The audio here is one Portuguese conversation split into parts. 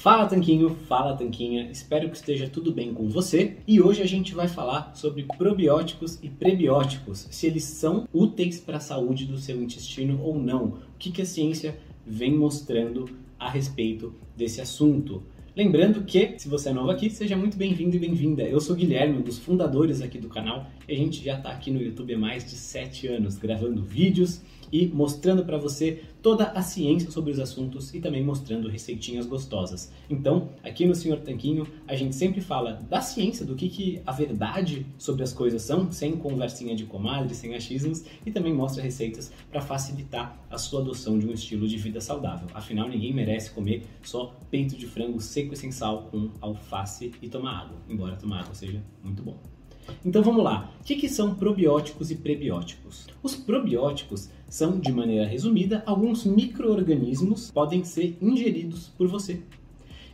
Fala Tanquinho, fala Tanquinha, espero que esteja tudo bem com você. E hoje a gente vai falar sobre probióticos e prebióticos, se eles são úteis para a saúde do seu intestino ou não, o que, que a ciência vem mostrando a respeito desse assunto. Lembrando que, se você é novo aqui, seja muito bem-vindo e bem-vinda. Eu sou Guilherme, um dos fundadores aqui do canal, e a gente já está aqui no YouTube há mais de 7 anos, gravando vídeos e mostrando para você toda a ciência sobre os assuntos e também mostrando receitinhas gostosas. Então, aqui no Senhor Tanquinho, a gente sempre fala da ciência, do que, que a verdade sobre as coisas são, sem conversinha de comadre, sem achismos, e também mostra receitas para facilitar a sua adoção de um estilo de vida saudável. Afinal, ninguém merece comer só peito de frango seco e sem sal com alface e tomar água, embora tomar água seja muito bom. Então vamos lá. O que, que são probióticos e prebióticos? Os probióticos são, de maneira resumida, alguns micro-organismos podem ser ingeridos por você.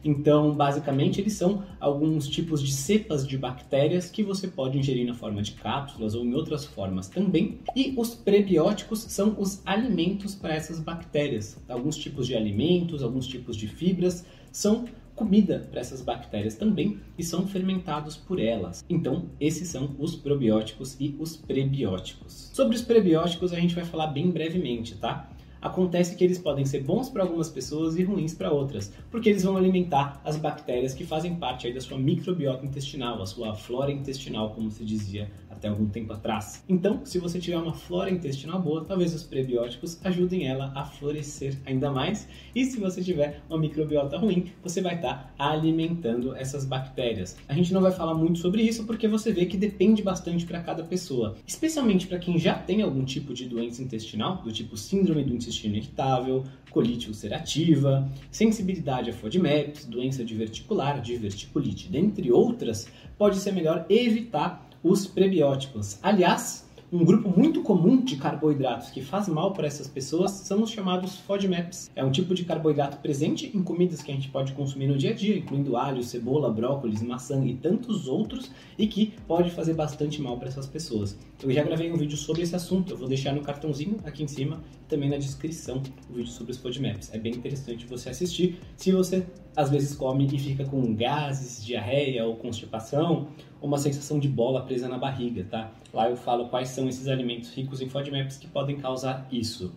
Então, basicamente, eles são alguns tipos de cepas de bactérias que você pode ingerir na forma de cápsulas ou em outras formas também. E os prebióticos são os alimentos para essas bactérias. Alguns tipos de alimentos, alguns tipos de fibras são comida para essas bactérias também e são fermentados por elas. Então, esses são os probióticos e os prebióticos. Sobre os prebióticos a gente vai falar bem brevemente, tá? Acontece que eles podem ser bons para algumas pessoas e ruins para outras, porque eles vão alimentar as bactérias que fazem parte da sua microbiota intestinal, a sua flora intestinal, como se dizia até algum tempo atrás. Então, se você tiver uma flora intestinal boa, talvez os prebióticos ajudem ela a florescer ainda mais. E se você tiver uma microbiota ruim, você vai estar tá alimentando essas bactérias. A gente não vai falar muito sobre isso porque você vê que depende bastante para cada pessoa, especialmente para quem já tem algum tipo de doença intestinal, do tipo síndrome do intestino irritável, colite ulcerativa, sensibilidade a FODMAPs, doença diverticular, diverticulite, dentre outras, pode ser melhor evitar os prebióticos. Aliás, um grupo muito comum de carboidratos que faz mal para essas pessoas são os chamados FODMAPs. É um tipo de carboidrato presente em comidas que a gente pode consumir no dia a dia, incluindo alho, cebola, brócolis, maçã e tantos outros, e que pode fazer bastante mal para essas pessoas. Eu já gravei um vídeo sobre esse assunto, eu vou deixar no cartãozinho aqui em cima e também na descrição o vídeo sobre os FODMAPs. É bem interessante você assistir se você às vezes come e fica com gases, diarreia ou constipação, uma sensação de bola presa na barriga, tá? Lá eu falo quais são esses alimentos ricos em FODMAPs que podem causar isso.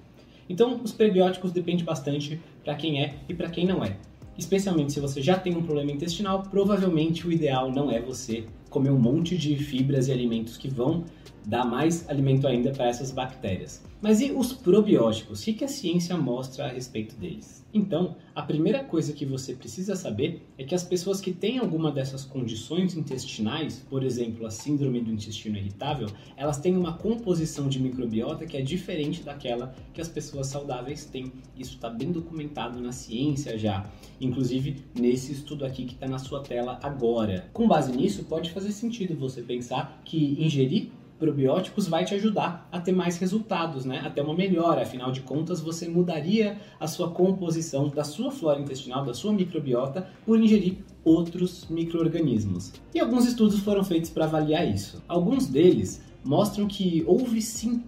Então, os prebióticos depende bastante para quem é e para quem não é. Especialmente se você já tem um problema intestinal, provavelmente o ideal não é você comer um monte de fibras e alimentos que vão dar mais alimento ainda para essas bactérias. Mas e os probióticos? O que a ciência mostra a respeito deles? Então, a primeira coisa que você precisa saber é que as pessoas que têm alguma dessas condições intestinais, por exemplo, a síndrome do intestino irritável, elas têm uma composição de microbiota que é diferente daquela que as pessoas saudáveis têm. Isso está bem documentado na ciência já, inclusive nesse estudo aqui que está na sua tela agora. Com base nisso, pode fazer sentido você pensar que ingerir probióticos vai te ajudar a ter mais resultados, né? A ter uma melhora. Afinal de contas, você mudaria a sua composição da sua flora intestinal, da sua microbiota, por ingerir outros micro-organismos. E alguns estudos foram feitos para avaliar isso. Alguns deles mostram que houve sim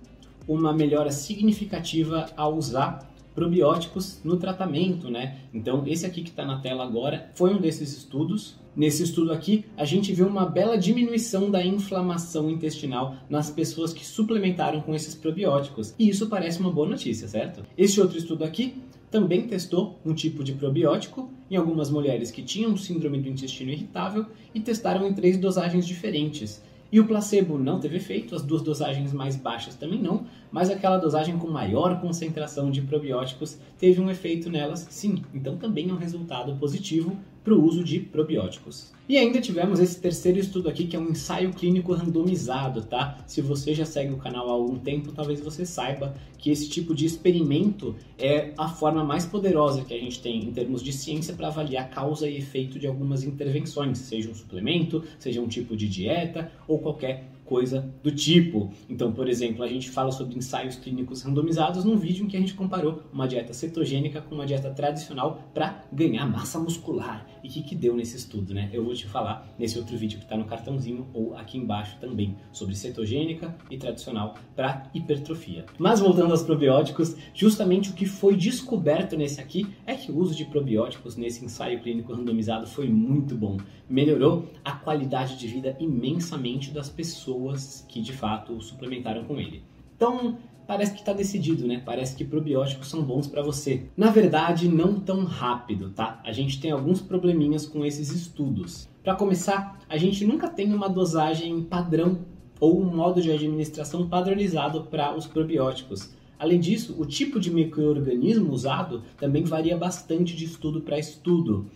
uma melhora significativa ao usar probióticos no tratamento, né? Então, esse aqui que está na tela agora foi um desses estudos. Nesse estudo aqui, a gente viu uma bela diminuição da inflamação intestinal nas pessoas que suplementaram com esses probióticos. E isso parece uma boa notícia, certo? Esse outro estudo aqui também testou um tipo de probiótico em algumas mulheres que tinham síndrome do intestino irritável e testaram em três dosagens diferentes. E o placebo não teve efeito, as duas dosagens mais baixas também não, mas aquela dosagem com maior concentração de probióticos teve um efeito nelas sim. Então também é um resultado positivo para o uso de probióticos. E ainda tivemos esse terceiro estudo aqui, que é um ensaio clínico randomizado, tá? Se você já segue o canal há algum tempo, talvez você saiba que esse tipo de experimento é a forma mais poderosa que a gente tem em termos de ciência para avaliar causa e efeito de algumas intervenções, seja um suplemento, seja um tipo de dieta ou qualquer coisa do tipo. Então, por exemplo, a gente fala sobre ensaios clínicos randomizados num vídeo em que a gente comparou uma dieta cetogênica com uma dieta tradicional para ganhar massa muscular. E o que, que deu nesse estudo, né? Eu vou te falar nesse outro vídeo que está no cartãozinho ou aqui embaixo também sobre cetogênica e tradicional para hipertrofia. Mas voltando aos probióticos, justamente o que foi descoberto nesse aqui é que o uso de probióticos nesse ensaio clínico randomizado foi muito bom. Melhorou a qualidade de vida imensamente das pessoas que de fato suplementaram com ele. Então, parece que está decidido, né? Parece que probióticos são bons para você. Na verdade, não tão rápido, tá? A gente tem alguns probleminhas com esses estudos. Para começar, a gente nunca tem uma dosagem padrão ou um modo de administração padronizado para os probióticos. Além disso, o tipo de microorganismo usado também varia bastante de estudo para estudo.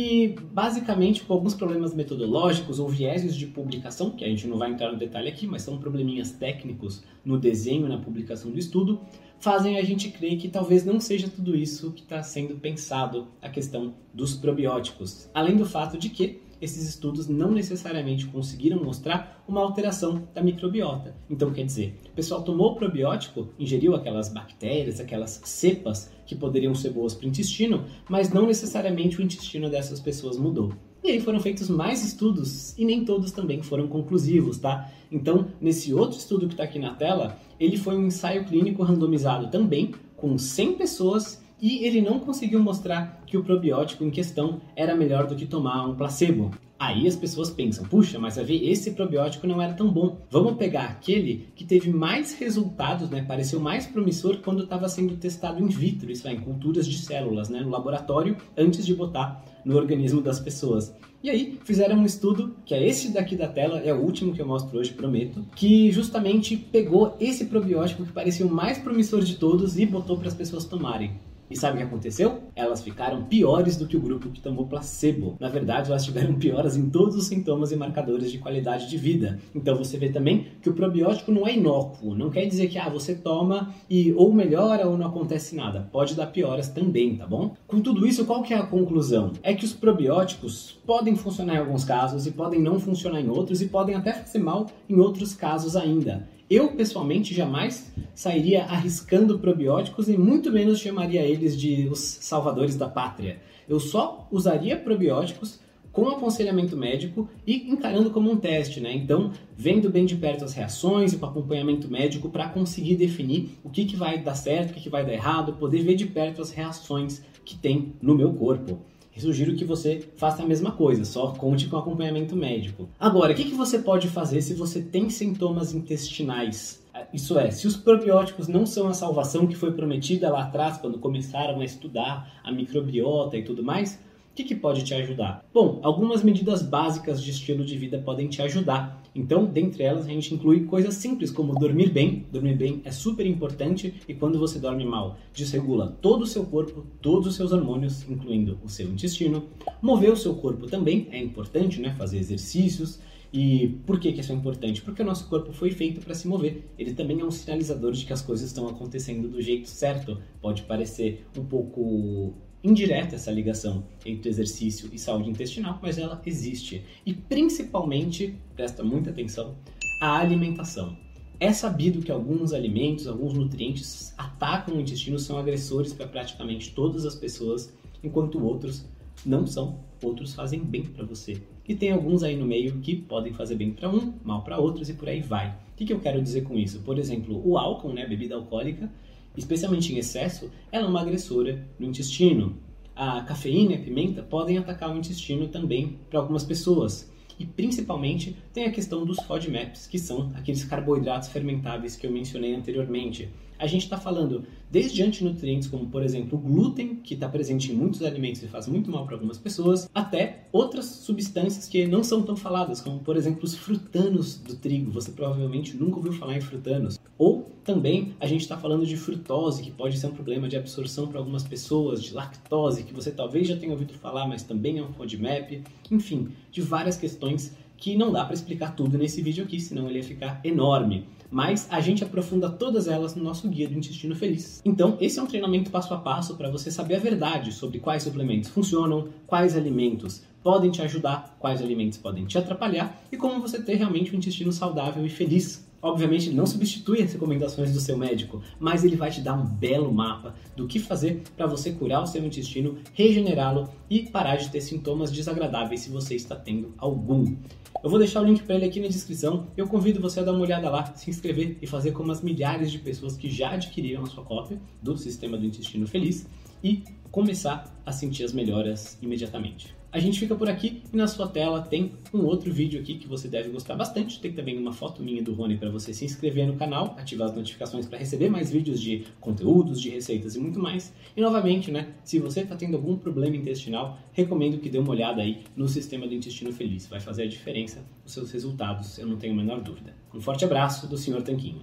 E basicamente com alguns problemas metodológicos ou vieses de publicação, que a gente não vai entrar no detalhe aqui, mas são probleminhas técnicos no desenho na publicação do estudo, fazem a gente crer que talvez não seja tudo isso que está sendo pensado a questão dos probióticos. Além do fato de que esses estudos não necessariamente conseguiram mostrar uma alteração da microbiota. Então, quer dizer, o pessoal tomou o probiótico, ingeriu aquelas bactérias, aquelas cepas que poderiam ser boas para o intestino, mas não necessariamente o intestino dessas pessoas mudou. E aí foram feitos mais estudos e nem todos também foram conclusivos, tá? Então, nesse outro estudo que está aqui na tela, ele foi um ensaio clínico randomizado também, com 100 pessoas e ele não conseguiu mostrar que o probiótico em questão era melhor do que tomar um placebo. Aí as pessoas pensam, puxa, mas ver, esse probiótico não era tão bom. Vamos pegar aquele que teve mais resultados, né? Pareceu mais promissor quando estava sendo testado in vitro, isso é, em culturas de células, né? No laboratório, antes de botar no organismo das pessoas. E aí fizeram um estudo, que é esse daqui da tela, é o último que eu mostro hoje, prometo, que justamente pegou esse probiótico que parecia o mais promissor de todos e botou para as pessoas tomarem. E sabe o que aconteceu? Elas ficaram piores do que o grupo que tomou placebo. Na verdade, elas tiveram pioras em todos os sintomas e marcadores de qualidade de vida. Então você vê também que o probiótico não é inócuo. Não quer dizer que ah, você toma e ou melhora ou não acontece nada. Pode dar pioras também, tá bom? Com tudo isso, qual que é a conclusão? É que os probióticos podem funcionar em alguns casos e podem não funcionar em outros e podem até fazer mal em outros casos ainda. Eu, pessoalmente, jamais sairia arriscando probióticos e muito menos chamaria eles de os salvadores da pátria. Eu só usaria probióticos com aconselhamento médico e encarando como um teste, né? Então, vendo bem de perto as reações e com acompanhamento médico para conseguir definir o que, que vai dar certo, o que, que vai dar errado, poder ver de perto as reações que tem no meu corpo sugiro que você faça a mesma coisa, só conte com acompanhamento médico. Agora, o que, que você pode fazer se você tem sintomas intestinais? Isso é, se os probióticos não são a salvação que foi prometida lá atrás, quando começaram a estudar a microbiota e tudo mais, que, que pode te ajudar? Bom, algumas medidas básicas de estilo de vida podem te ajudar. Então, dentre elas, a gente inclui coisas simples como dormir bem. Dormir bem é super importante e quando você dorme mal, desregula todo o seu corpo, todos os seus hormônios, incluindo o seu intestino. Mover o seu corpo também é importante, né? Fazer exercícios. E por que, que isso é importante? Porque o nosso corpo foi feito para se mover. Ele também é um sinalizador de que as coisas estão acontecendo do jeito certo. Pode parecer um pouco indireta essa ligação entre exercício e saúde intestinal, mas ela existe. E principalmente, presta muita atenção, a alimentação. É sabido que alguns alimentos, alguns nutrientes atacam o intestino, são agressores para praticamente todas as pessoas, enquanto outros não são, outros fazem bem para você. E tem alguns aí no meio que podem fazer bem para um, mal para outros e por aí vai. O que, que eu quero dizer com isso? Por exemplo, o álcool, né, bebida alcoólica, especialmente em excesso, ela é uma agressora no intestino. A cafeína e a pimenta podem atacar o intestino também para algumas pessoas. E principalmente tem a questão dos FODMAPs, que são aqueles carboidratos fermentáveis que eu mencionei anteriormente. A gente está falando desde antinutrientes, como por exemplo o glúten, que está presente em muitos alimentos e faz muito mal para algumas pessoas, até outras substâncias que não são tão faladas, como por exemplo os frutanos do trigo. Você provavelmente nunca ouviu falar em frutanos. Ou também a gente está falando de frutose, que pode ser um problema de absorção para algumas pessoas, de lactose, que você talvez já tenha ouvido falar, mas também é um FODMAP. Enfim, de várias questões que não dá para explicar tudo nesse vídeo aqui, senão ele ia ficar enorme. Mas a gente aprofunda todas elas no nosso guia do intestino feliz. Então, esse é um treinamento passo a passo para você saber a verdade sobre quais suplementos funcionam, quais alimentos podem te ajudar, quais alimentos podem te atrapalhar e como você ter realmente um intestino saudável e feliz. Obviamente, não substitui as recomendações do seu médico, mas ele vai te dar um belo mapa do que fazer para você curar o seu intestino, regenerá-lo e parar de ter sintomas desagradáveis se você está tendo algum. Eu vou deixar o link para ele aqui na descrição. Eu convido você a dar uma olhada lá, se inscrever e fazer como as milhares de pessoas que já adquiriram a sua cópia do Sistema do Intestino Feliz e começar a sentir as melhoras imediatamente. A gente fica por aqui e na sua tela tem um outro vídeo aqui que você deve gostar bastante. Tem também uma foto minha do Rony para você se inscrever no canal, ativar as notificações para receber mais vídeos de conteúdos, de receitas e muito mais. E novamente, né, se você está tendo algum problema intestinal, recomendo que dê uma olhada aí no sistema do intestino feliz. Vai fazer a diferença nos seus resultados, eu não tenho a menor dúvida. Um forte abraço do Sr. Tanquinho.